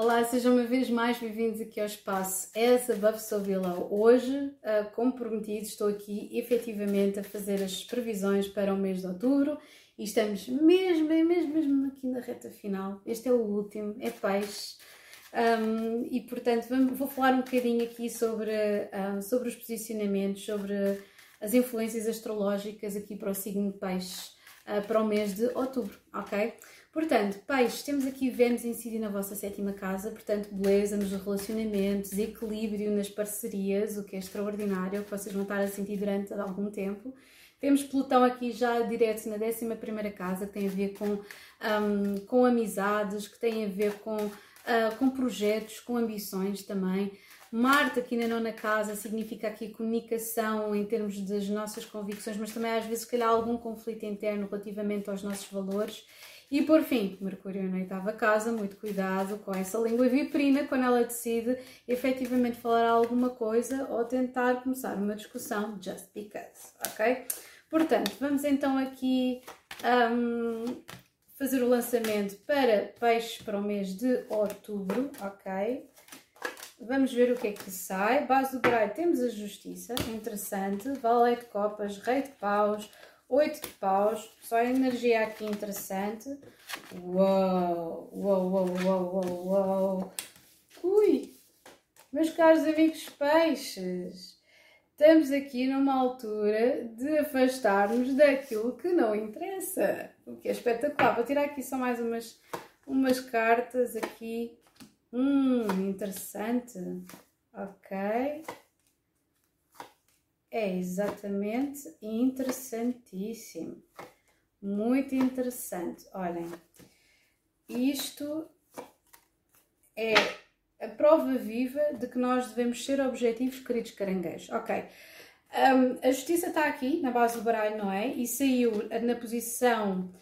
Olá, sejam uma vez mais bem-vindos aqui ao espaço As Above So Below. Hoje, uh, como prometido, estou aqui efetivamente a fazer as previsões para o mês de outubro e estamos mesmo, mesmo, mesmo aqui na reta final. Este é o último, é peixe. Um, e portanto, vou falar um bocadinho aqui sobre, um, sobre os posicionamentos, sobre as influências astrológicas aqui para o signo de peixe uh, para o mês de outubro, ok? Portanto, peixes, temos aqui Vênus incidir na vossa sétima casa, portanto, beleza nos relacionamentos, equilíbrio nas parcerias, o que é extraordinário, que vocês vão estar a sentir durante algum tempo. Temos Plutão aqui já direto na 11 casa, que tem a ver com, um, com amizades, que tem a ver com, uh, com projetos, com ambições também. Marte aqui na nona casa significa aqui comunicação em termos das nossas convicções, mas também às vezes, se calhar, algum conflito interno relativamente aos nossos valores. E por fim, Mercúrio na oitava casa, muito cuidado com essa língua viperina quando ela decide efetivamente falar alguma coisa ou tentar começar uma discussão just because, ok? Portanto, vamos então aqui um, fazer o lançamento para peixes para o mês de outubro, ok? Vamos ver o que é que sai. Base do baralho temos a justiça, interessante. Valete de copas, rei de paus, 8 de paus, só energia aqui interessante. Uou, uou, uou, uou, uou, uou. Ui, meus caros amigos peixes, estamos aqui numa altura de afastar-nos daquilo que não interessa, o que é espetacular. Vou tirar aqui só mais umas, umas cartas aqui. Hum, interessante. Ok. É exatamente interessantíssimo. Muito interessante. Olhem, isto é a prova viva de que nós devemos ser objetivos, queridos caranguejos. Ok. Um, a justiça está aqui, na base do baralho, não é? E saiu na posição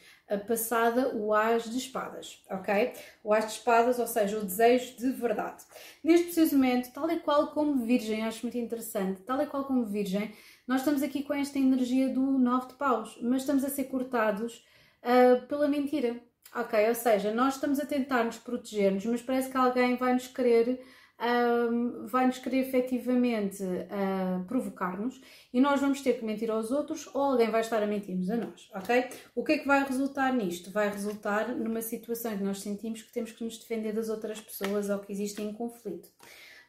passada o As de Espadas, ok? O As de Espadas, ou seja, o desejo de verdade. Neste preciso momento, tal e qual como Virgem, acho muito interessante, tal e qual como Virgem, nós estamos aqui com esta energia do Nove de Paus, mas estamos a ser cortados uh, pela mentira, ok? Ou seja, nós estamos a tentar nos proteger-nos, mas parece que alguém vai nos querer um, vai-nos querer efetivamente uh, provocar-nos e nós vamos ter que mentir aos outros ou alguém vai estar a mentir-nos a nós, ok? O que é que vai resultar nisto? Vai resultar numa situação que nós sentimos que temos que nos defender das outras pessoas ou que existem em conflito.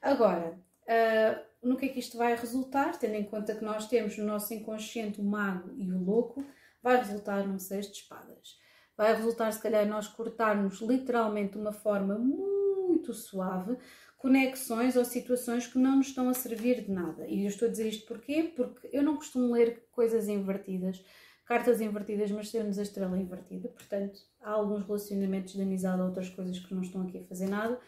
Agora, uh, no que é que isto vai resultar? Tendo em conta que nós temos no nosso inconsciente o mago e o louco, vai resultar num seis de espadas. Vai resultar, se calhar, nós cortarmos literalmente de uma forma muito suave, conexões ou situações que não nos estão a servir de nada. E eu estou a dizer isto porquê? Porque eu não costumo ler coisas invertidas, cartas invertidas, mas temos a estrela invertida, portanto, há alguns relacionamentos de amizade ou outras coisas que não estão aqui a fazer nada.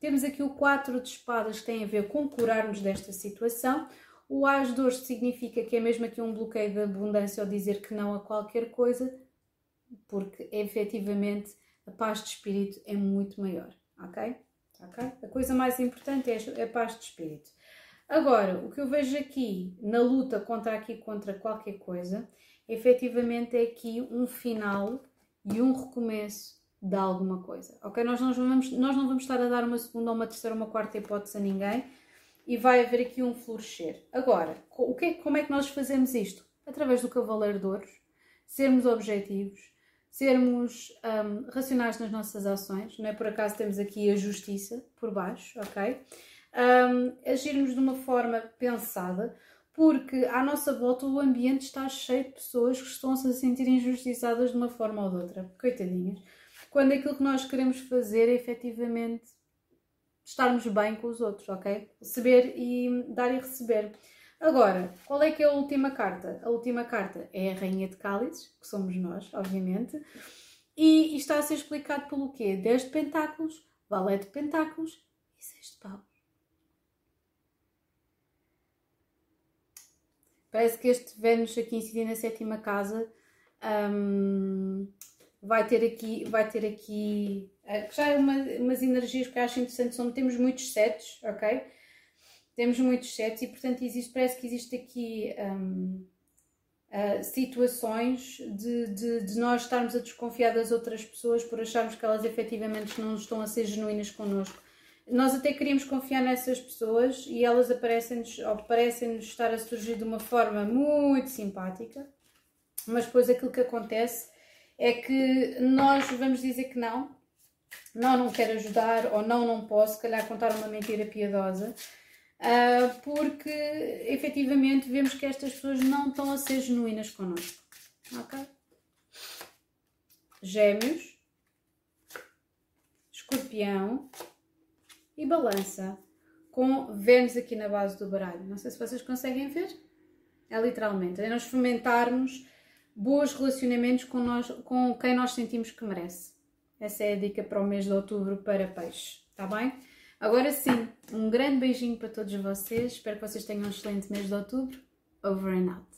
Temos aqui o 4 de espadas que tem a ver com curar-nos desta situação. O As de Ouros significa que é mesmo aqui um bloqueio de abundância ou dizer que não a qualquer coisa, porque efetivamente a paz de espírito é muito maior, ok? Ok? A coisa mais importante é a paz de espírito. Agora, o que eu vejo aqui na luta contra aqui contra qualquer coisa, efetivamente é aqui um final e um recomeço de alguma coisa, ok? Nós não vamos, nós não vamos estar a dar uma segunda, uma terceira, uma quarta hipótese a ninguém e vai haver aqui um florescer. Agora, o que, como é que nós fazemos isto? Através do Cavaleiro de Ouros, sermos objetivos, sermos um, racionais nas nossas ações, não é por acaso temos aqui a justiça por baixo, ok? Um, agirmos de uma forma pensada, porque à nossa volta o ambiente está cheio de pessoas que estão-se a sentir injustiçadas de uma forma ou de outra, coitadinhas. Quando aquilo que nós queremos fazer é efetivamente estarmos bem com os outros, ok? Receber e dar e receber. Agora, qual é que é a última carta? A última carta é a Rainha de Cálices, que somos nós, obviamente, e, está a ser explicado pelo quê? 10 de Pentáculos, Valete de Pentáculos e 6 de Paus. Parece que este Vênus aqui incidir na sétima casa um, vai ter aqui, vai ter aqui, uh, já é uma, umas energias que eu acho interessantes, são, temos muitos setos, ok? Temos muitos sets e, portanto, existe, parece que existe aqui um, uh, situações de, de, de, nós estarmos a desconfiar das outras pessoas por acharmos que elas efetivamente não estão a ser genuínas connosco. nós até queríamos confiar nessas pessoas e elas aparecem-nos ou parecem-nos estar a surgir de uma forma muito simpática, mas depois aquilo que acontece é que nós vamos dizer que não, não, não quero ajudar ou não, não posso, se calhar contar uma mentira piedosa, porque efetivamente vemos que estas pessoas não estão a ser genuínas connosco. Ok? Gêmeos, Escorpião e Balança com Vênus aqui na base do baralho. Não sei se vocês conseguem ver. É literalmente, é nós fomentarmos bons relacionamentos com, nós, com quem nós sentimos que merece. Essa é a dica para o mês de outubro para peixe, tá bem? Agora sim, um grande beijinho para todos vocês. Espero que vocês tenham um excelente mês de outubro. Over and out.